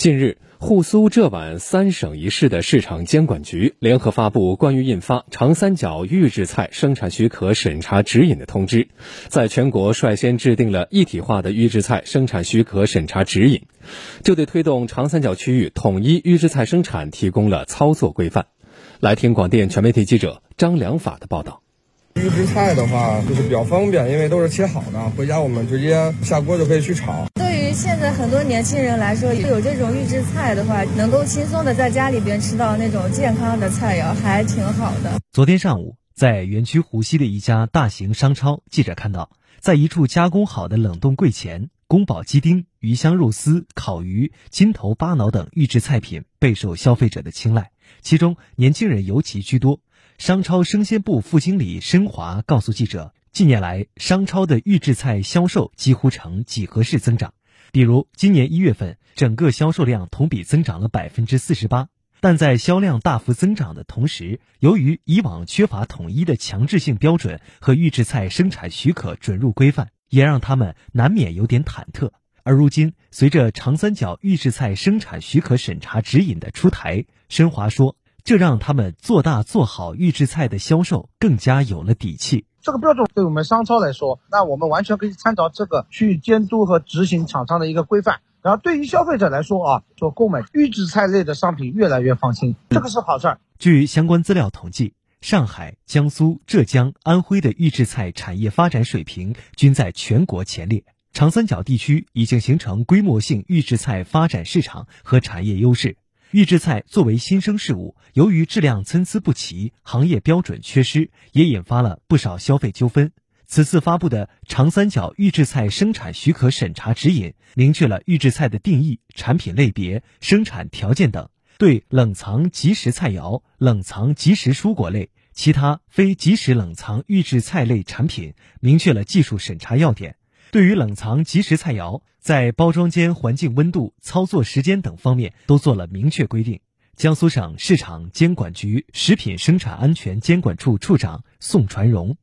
近日，沪苏浙皖三省一市的市场监管局联合发布关于印发长三角预制菜生产许可审查指引的通知，在全国率先制定了一体化的预制菜生产许可审查指引，这对推动长三角区域统一预制菜生产提供了操作规范。来听广电全媒体记者张良法的报道。预制菜的话，就是比较方便，因为都是切好的，回家我们直接下锅就可以去炒。现在很多年轻人来说，有这种预制菜的话，能够轻松的在家里边吃到那种健康的菜肴，还挺好的。昨天上午，在园区湖西的一家大型商超，记者看到，在一处加工好的冷冻柜前，宫保鸡丁、鱼香肉丝、烤鱼、金头巴脑等预制菜品备受消费者的青睐，其中年轻人尤其居多。商超生鲜部副经理申华告诉记者，近年来商超的预制菜销售几乎呈几何式增长。比如今年一月份，整个销售量同比增长了百分之四十八。但在销量大幅增长的同时，由于以往缺乏统一的强制性标准和预制菜生产许可准入规范，也让他们难免有点忐忑。而如今，随着长三角预制菜生产许可审查指引的出台，申华说，这让他们做大做好预制菜的销售更加有了底气。这个标准对我们商超来说，那我们完全可以参照这个去监督和执行厂商的一个规范。然后对于消费者来说啊，做购买预制菜类的商品越来越放心，这个是好事儿。据相关资料统计，上海、江苏、浙江、安徽的预制菜产业发展水平均在全国前列，长三角地区已经形成规模性预制菜发展市场和产业优势。预制菜作为新生事物，由于质量参差不齐、行业标准缺失，也引发了不少消费纠纷。此次发布的长三角预制菜生产许可审查指引，明确了预制菜的定义、产品类别、生产条件等，对冷藏即食菜肴、冷藏即食蔬果类、其他非即食冷藏预制菜类产品，明确了技术审查要点。对于冷藏即食菜肴，在包装间环境温度、操作时间等方面都做了明确规定。江苏省市场监管局食品生产安全监管处处长宋传荣：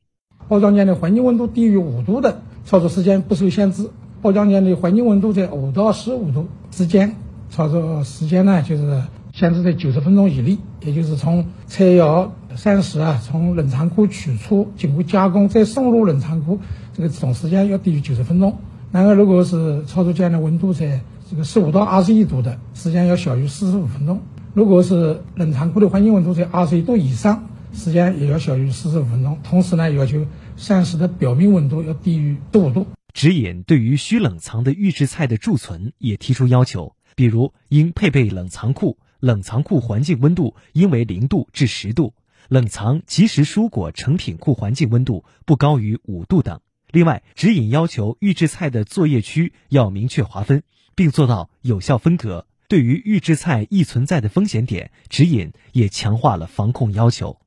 包装间的环境温度低于五度的，操作时间不受限制；包装间的环境温度在五到十五度之间，操作时间呢就是限制在九十分钟以内。也就是从菜肴膳食啊，从冷藏库取出，经过加工再送入冷藏库。这个总时间要低于九十分钟。然而，如果是操作间的温度在这个十五到二十一度的，时间要小于四十五分钟。如果是冷藏库的环境温度在二十一度以上，时间也要小于四十五分钟。同时呢，要求膳食的表面温度要低于十五度。指引对于需冷藏的预制菜的贮存也提出要求，比如应配备冷藏库，冷藏库环境温度应为零度至十度，冷藏即时蔬果成品库环境温度不高于五度等。另外，指引要求预制菜的作业区要明确划分，并做到有效分隔。对于预制菜易存在的风险点，指引也强化了防控要求。